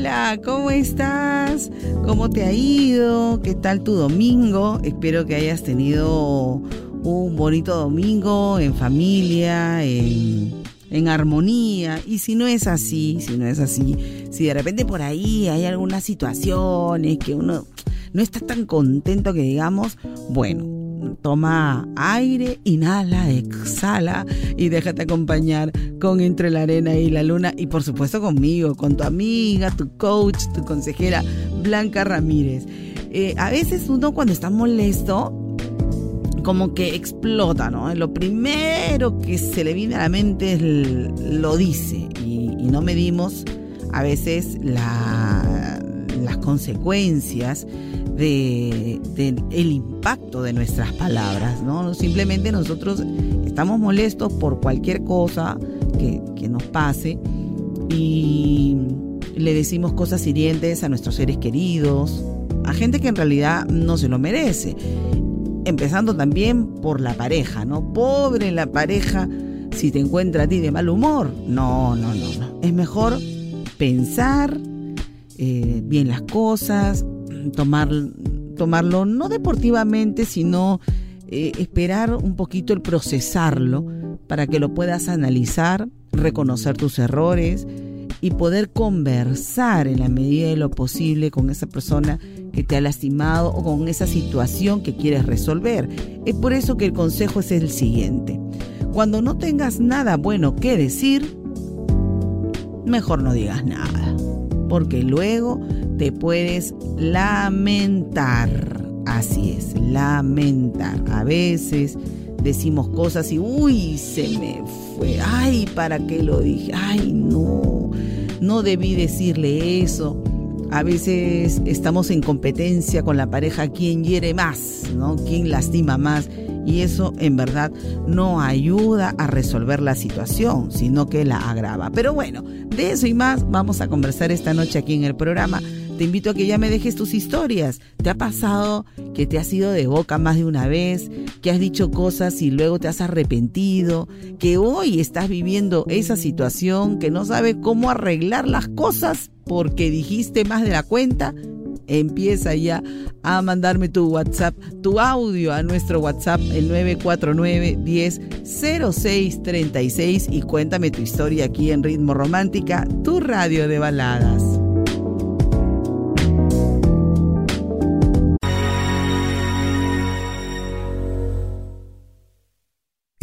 Hola, ¿cómo estás? ¿Cómo te ha ido? ¿Qué tal tu domingo? Espero que hayas tenido un bonito domingo en familia, en, en armonía. Y si no es así, si no es así, si de repente por ahí hay algunas situaciones que uno no está tan contento que digamos, bueno, toma aire, inhala, exhala y déjate acompañar con Entre la Arena y la Luna y por supuesto conmigo, con tu amiga, tu coach, tu consejera Blanca Ramírez. Eh, a veces uno cuando está molesto como que explota, ¿no? Lo primero que se le viene a la mente es lo dice y, no medimos a veces la, las consecuencias de, impacto de nuestras palabras, ¿no? Simplemente nosotros estamos molestos por cualquier cosa que, que nos pase y le decimos cosas hirientes a nuestros seres queridos, a gente que en realidad no se lo merece. Empezando también por la pareja, ¿no? Pobre la pareja si te encuentra a ti de mal humor. No, no, no, no. Es mejor pensar eh, bien las cosas, tomar, tomarlo no deportivamente, sino eh, esperar un poquito el procesarlo para que lo puedas analizar, reconocer tus errores y poder conversar en la medida de lo posible con esa persona que te ha lastimado o con esa situación que quieres resolver. Es por eso que el consejo es el siguiente. Cuando no tengas nada bueno que decir, mejor no digas nada, porque luego te puedes lamentar. Así es, lamentar. A veces decimos cosas y, uy, se me fue. Ay, ¿para qué lo dije? Ay, no, no debí decirle eso. A veces estamos en competencia con la pareja, quién hiere más, ¿no? ¿Quién lastima más? Y eso en verdad no ayuda a resolver la situación, sino que la agrava. Pero bueno, de eso y más vamos a conversar esta noche aquí en el programa te invito a que ya me dejes tus historias. ¿Te ha pasado que te has ido de boca más de una vez? ¿Que has dicho cosas y luego te has arrepentido? ¿Que hoy estás viviendo esa situación que no sabes cómo arreglar las cosas porque dijiste más de la cuenta? Empieza ya a mandarme tu WhatsApp, tu audio a nuestro WhatsApp, el 949 10 0636 y cuéntame tu historia aquí en Ritmo Romántica, tu radio de baladas.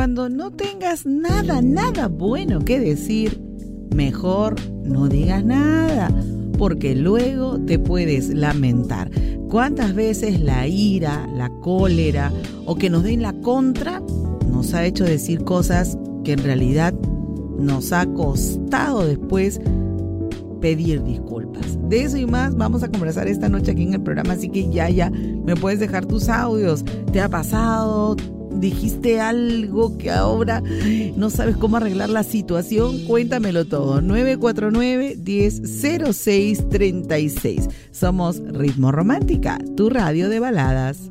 Cuando no tengas nada, nada bueno que decir, mejor no digas nada, porque luego te puedes lamentar. ¿Cuántas veces la ira, la cólera o que nos den la contra nos ha hecho decir cosas que en realidad nos ha costado después pedir disculpas. De eso y más vamos a conversar esta noche aquí en el programa, así que ya, ya, me puedes dejar tus audios. ¿Te ha pasado? Dijiste algo que ahora no sabes cómo arreglar la situación, cuéntamelo todo. 949-100636. Somos Ritmo Romántica, tu radio de baladas.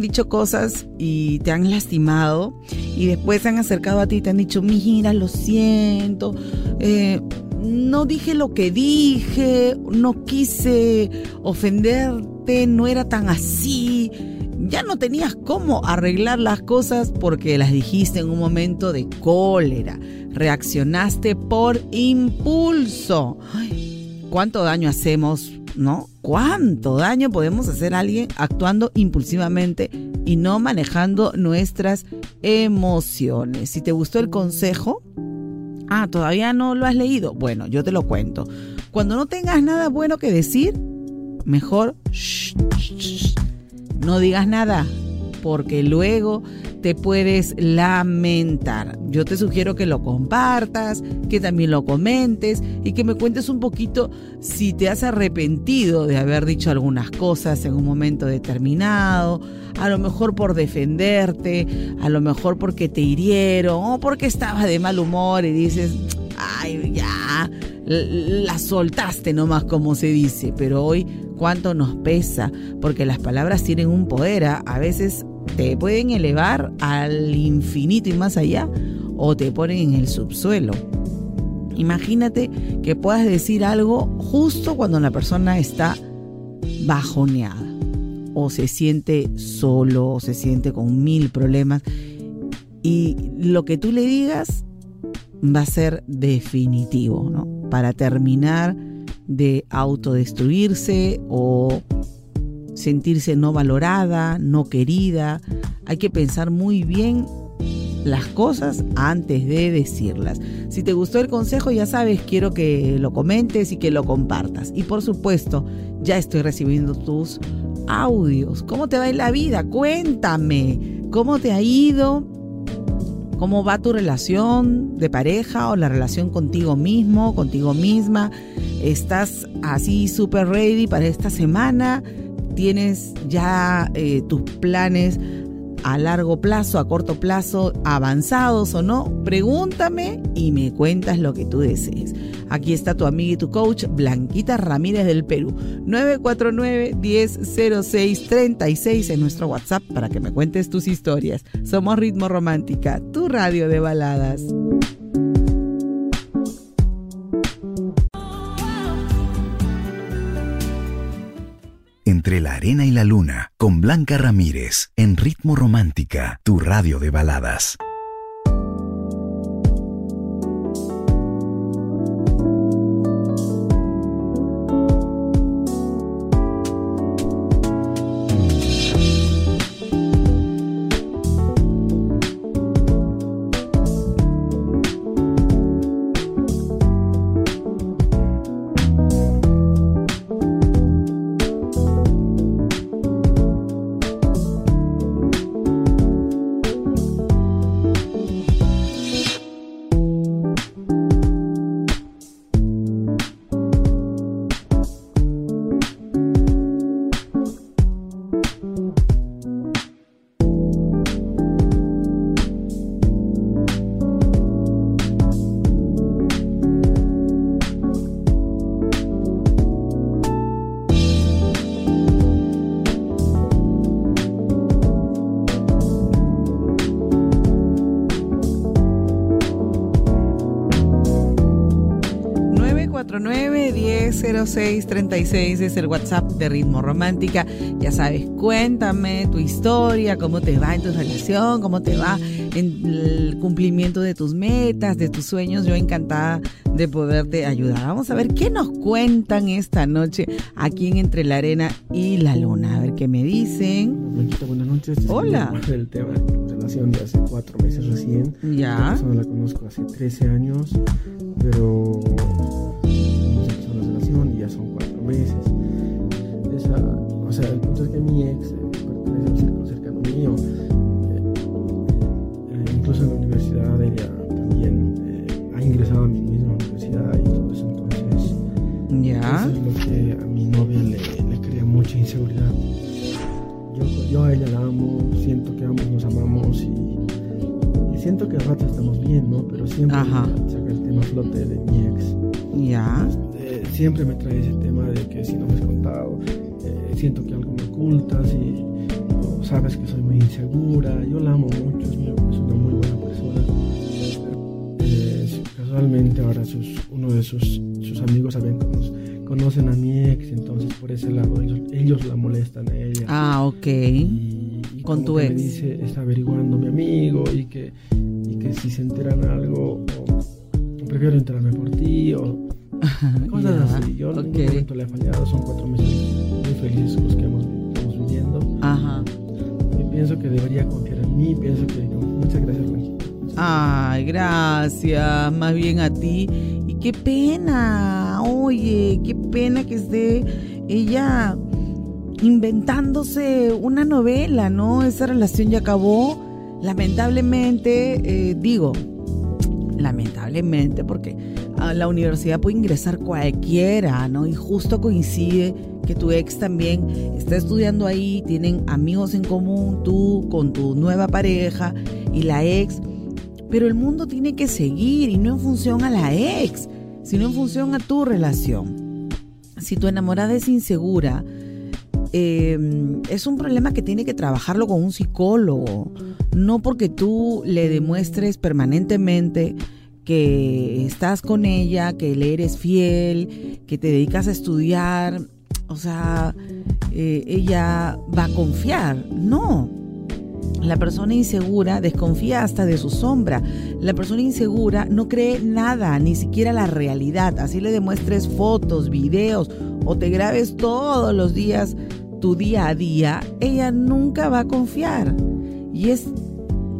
Dicho cosas y te han lastimado y después se han acercado a ti y te han dicho, mira, lo siento, eh, no dije lo que dije, no quise ofenderte, no era tan así. Ya no tenías cómo arreglar las cosas porque las dijiste en un momento de cólera. Reaccionaste por impulso. ¿Cuánto daño hacemos ¿no? ¿Cuánto daño podemos hacer a alguien actuando impulsivamente y no manejando nuestras emociones? Si te gustó el consejo, ah, todavía no lo has leído. Bueno, yo te lo cuento. Cuando no tengas nada bueno que decir, mejor no digas nada, porque luego te puedes lamentar. Yo te sugiero que lo compartas, que también lo comentes y que me cuentes un poquito si te has arrepentido de haber dicho algunas cosas en un momento determinado, a lo mejor por defenderte, a lo mejor porque te hirieron o porque estabas de mal humor y dices, ay, ya, la soltaste nomás como se dice, pero hoy cuánto nos pesa, porque las palabras tienen un poder, a veces te pueden elevar al infinito y más allá o te ponen en el subsuelo. Imagínate que puedas decir algo justo cuando la persona está bajoneada o se siente solo o se siente con mil problemas y lo que tú le digas va a ser definitivo, ¿no? Para terminar de autodestruirse o sentirse no valorada, no querida. Hay que pensar muy bien las cosas antes de decirlas. Si te gustó el consejo, ya sabes, quiero que lo comentes y que lo compartas. Y por supuesto, ya estoy recibiendo tus audios. ¿Cómo te va en la vida? Cuéntame. ¿Cómo te ha ido? ¿Cómo va tu relación de pareja o la relación contigo mismo, contigo misma? ¿Estás así súper ready para esta semana? tienes ya eh, tus planes a largo plazo, a corto plazo, avanzados o no, pregúntame y me cuentas lo que tú desees. Aquí está tu amiga y tu coach, Blanquita Ramírez del Perú. 949-1006-36 en nuestro WhatsApp para que me cuentes tus historias. Somos Ritmo Romántica, tu radio de baladas. Entre la arena y la luna, con Blanca Ramírez, en Ritmo Romántica, tu radio de baladas. 30636 es el WhatsApp de Ritmo Romántica. Ya sabes, cuéntame tu historia, cómo te va en tu relación, cómo te va en el cumplimiento de tus metas, de tus sueños. Yo encantada de poderte ayudar. Vamos a ver qué nos cuentan esta noche aquí en Entre la Arena y la Luna. A ver qué me dicen. buenas noches. Hola. El tema de relación de hace cuatro meses recién. Ya. La persona la conozco hace 13 años, pero siento que al rato estamos bien, ¿no? Pero siempre Ajá. saca el tema flote de mi ex. Ya. Eh, siempre me trae ese tema de que si no me has contado, eh, siento que algo me ocultas y o sabes que soy muy insegura. Yo la amo mucho, es, una muy buena persona. Eh, casualmente ahora sus, uno de sus, sus amigos saben, cono- conocen a mi ex, entonces por ese lado ellos, ellos la molestan a ella. Ah, ok. Y Con tu ex. Me dice, está averiguando mi amigo y que, y que si se enteran algo, o, prefiero enterarme por ti, o cosas Ya, así. Yo en ok. ningún momento le he fallado, son cuatro meses muy felices los que hemos, estamos viviendo. Ajá. Y pienso que debería confiar en mí, pienso que muchas gracias, Blanquita. Ay, gracias, más bien a ti. Y qué pena, oye, qué pena que esté ella inventándose una novela, ¿no? Esa relación ya acabó. Lamentablemente, eh, digo, lamentablemente, porque a la universidad puede ingresar cualquiera, ¿no? Y justo coincide que tu ex también está estudiando ahí, tienen amigos en común, tú con tu nueva pareja y la ex. Pero el mundo tiene que seguir y no en función a la ex, sino en función a tu relación. Si tu enamorada es insegura, eh, es un problema que tiene que trabajarlo con un psicólogo, no porque tú le demuestres permanentemente que estás con ella, que le eres fiel, que te dedicas a estudiar, o sea, eh, ella va a confiar. No, la persona insegura desconfía hasta de su sombra. La persona insegura no cree nada, ni siquiera la realidad. Así le demuestres fotos, videos o te grabes todos los días tu día a día, ella nunca va a confiar. Y es,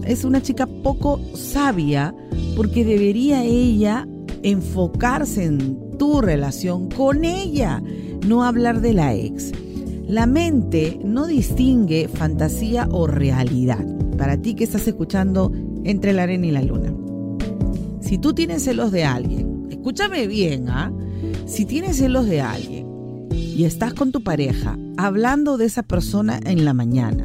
es una chica poco sabia porque debería ella enfocarse en tu relación con ella, no hablar de la ex. La mente no distingue fantasía o realidad. Para ti que estás escuchando entre la arena y la luna. Si tú tienes celos de alguien, escúchame bien, ¿ah? Si tienes celos de alguien y estás con tu pareja hablando de esa persona en la mañana,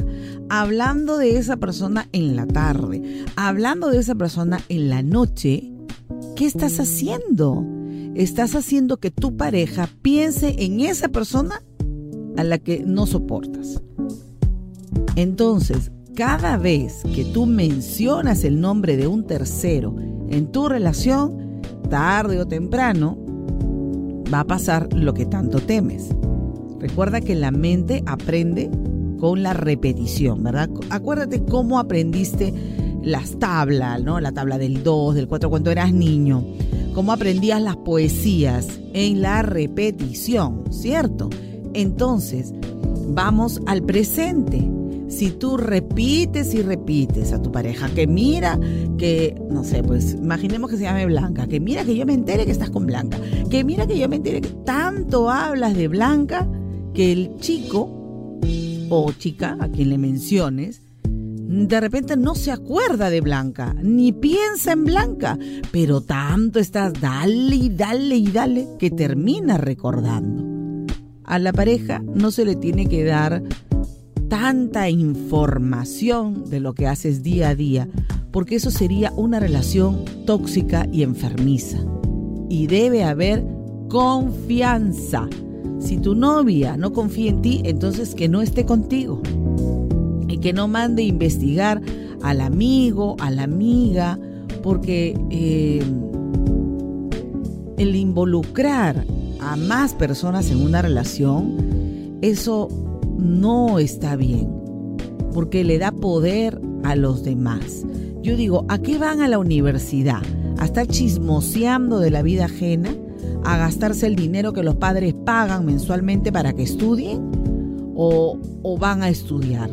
hablando de esa persona en la tarde, hablando de esa persona en la noche, ¿qué estás haciendo? Estás haciendo que tu pareja piense en esa persona a la que no soportas. Entonces, cada vez que tú mencionas el nombre de un tercero en tu relación, tarde o temprano, va a pasar lo que tanto temes. Recuerda que la mente aprende con la repetición, ¿verdad? Acuérdate cómo aprendiste las tablas, ¿no? La tabla del 2, del 4 cuando eras niño. Cómo aprendías las poesías en la repetición, ¿cierto? Entonces, vamos al presente. Si tú repites y repites a tu pareja que mira que, no sé, pues imaginemos que se llame Blanca, que mira que yo me entere que estás con Blanca, que mira que yo me entere que tanto hablas de Blanca que el chico o chica a quien le menciones, de repente no se acuerda de Blanca, ni piensa en Blanca, pero tanto estás dale y dale y dale que termina recordando. A la pareja no se le tiene que dar tanta información de lo que haces día a día, porque eso sería una relación tóxica y enfermiza. Y debe haber confianza. Si tu novia no confía en ti, entonces que no esté contigo. Y que no mande investigar al amigo, a la amiga, porque eh, el involucrar a más personas en una relación, eso no está bien, porque le da poder a los demás. Yo digo, ¿a qué van a la universidad? ¿A estar chismoseando de la vida ajena? ¿A gastarse el dinero que los padres pagan mensualmente para que estudien? ¿O, o van a estudiar?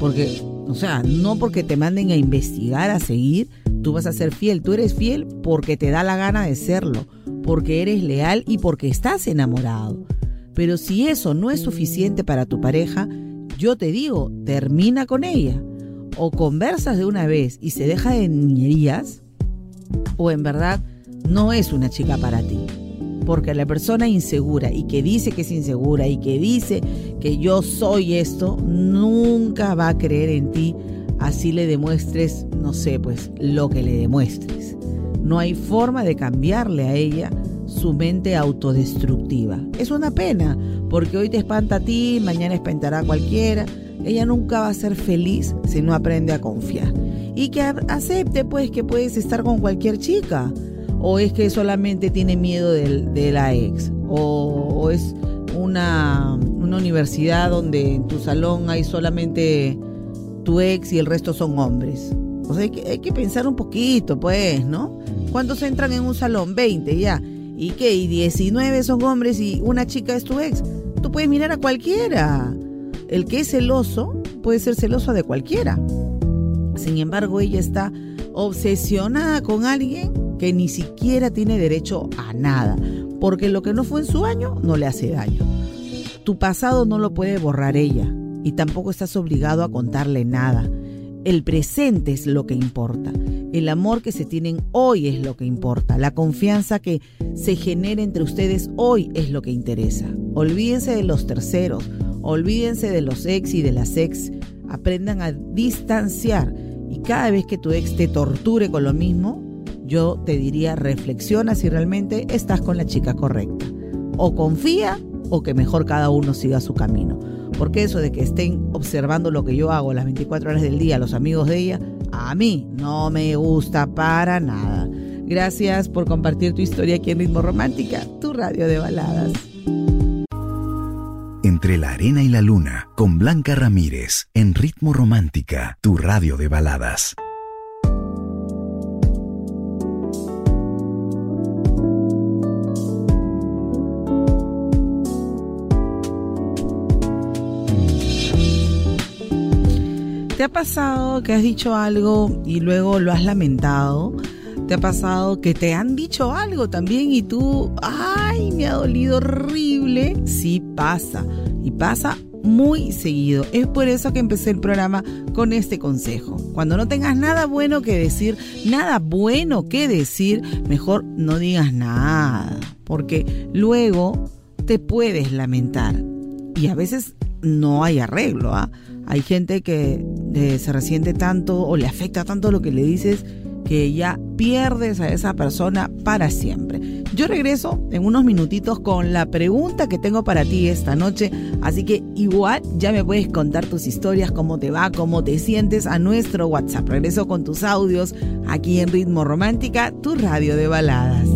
Porque, o sea, no porque te manden a investigar, a seguir, tú vas a ser fiel. Tú eres fiel porque te da la gana de serlo, porque eres leal y porque estás enamorado. Pero si eso no es suficiente para tu pareja, yo te digo, termina con ella. O conversas de una vez y se deja de niñerías, o en verdad no es una chica para ti. Porque la persona insegura y que dice que es insegura y que dice que yo soy esto, nunca va a creer en ti así le demuestres, no sé, pues lo que le demuestres. No hay forma de cambiarle a ella su mente autodestructiva. Es una pena, porque hoy te espanta a ti, mañana espantará a cualquiera. Ella nunca va a ser feliz si no aprende a confiar. Y que acepte pues que puedes estar con cualquier chica. O es que solamente tiene miedo de, la ex. O, o es una, una universidad donde en tu salón hay solamente tu ex y el resto son hombres. O sea, hay que, pensar un poquito, pues, ¿no? ¿Cuántos entran en un salón? 20 ya. ¿Y qué? ¿Y 19 son hombres y una chica es tu ex? Tú puedes mirar a cualquiera. El que es celoso puede ser celoso de cualquiera. Sin embargo, ella está obsesionada con alguien que ni siquiera tiene derecho a nada, porque lo que no fue en su año no le hace daño. Tu pasado no lo puede borrar ella y tampoco estás obligado a contarle nada. El presente es lo que importa. El amor que se tienen hoy es lo que importa. La confianza que se genera entre ustedes hoy es lo que interesa. Olvídense de los terceros, olvídense de los ex y de las ex. Aprendan a distanciar y cada vez que tu ex te torture con lo mismo, yo te diría reflexiona si realmente estás con la chica correcta. O confía o que mejor cada uno siga su camino. Porque eso de que estén observando lo que yo hago las 24 horas del día, los amigos de ella, a mí no me gusta para nada. Gracias por compartir tu historia aquí en Ritmo Romántica, tu radio de baladas. Entre la arena y la luna, con Blanca Ramírez, en Ritmo Romántica, tu radio de baladas. ¿Te ha pasado que has dicho algo y luego lo has lamentado? ¿Te ha pasado que te han dicho algo también y tú, ay, me ha dolido horrible? Sí pasa y pasa muy seguido. Es por eso que empecé el programa con este consejo. Cuando no tengas nada bueno que decir, nada bueno que decir, mejor no digas nada, porque luego te puedes lamentar. Y a veces no hay arreglo. ¿ah? Hay gente que eh, se resiente tanto o le afecta tanto lo que le dices que ya pierdes a esa persona para siempre. Yo regreso en unos minutitos con la pregunta que tengo para ti esta noche, así que igual ya me puedes contar tus historias, cómo te va, cómo te sientes a nuestro WhatsApp. Regreso con tus audios aquí en Ritmo Romántica, tu radio de baladas.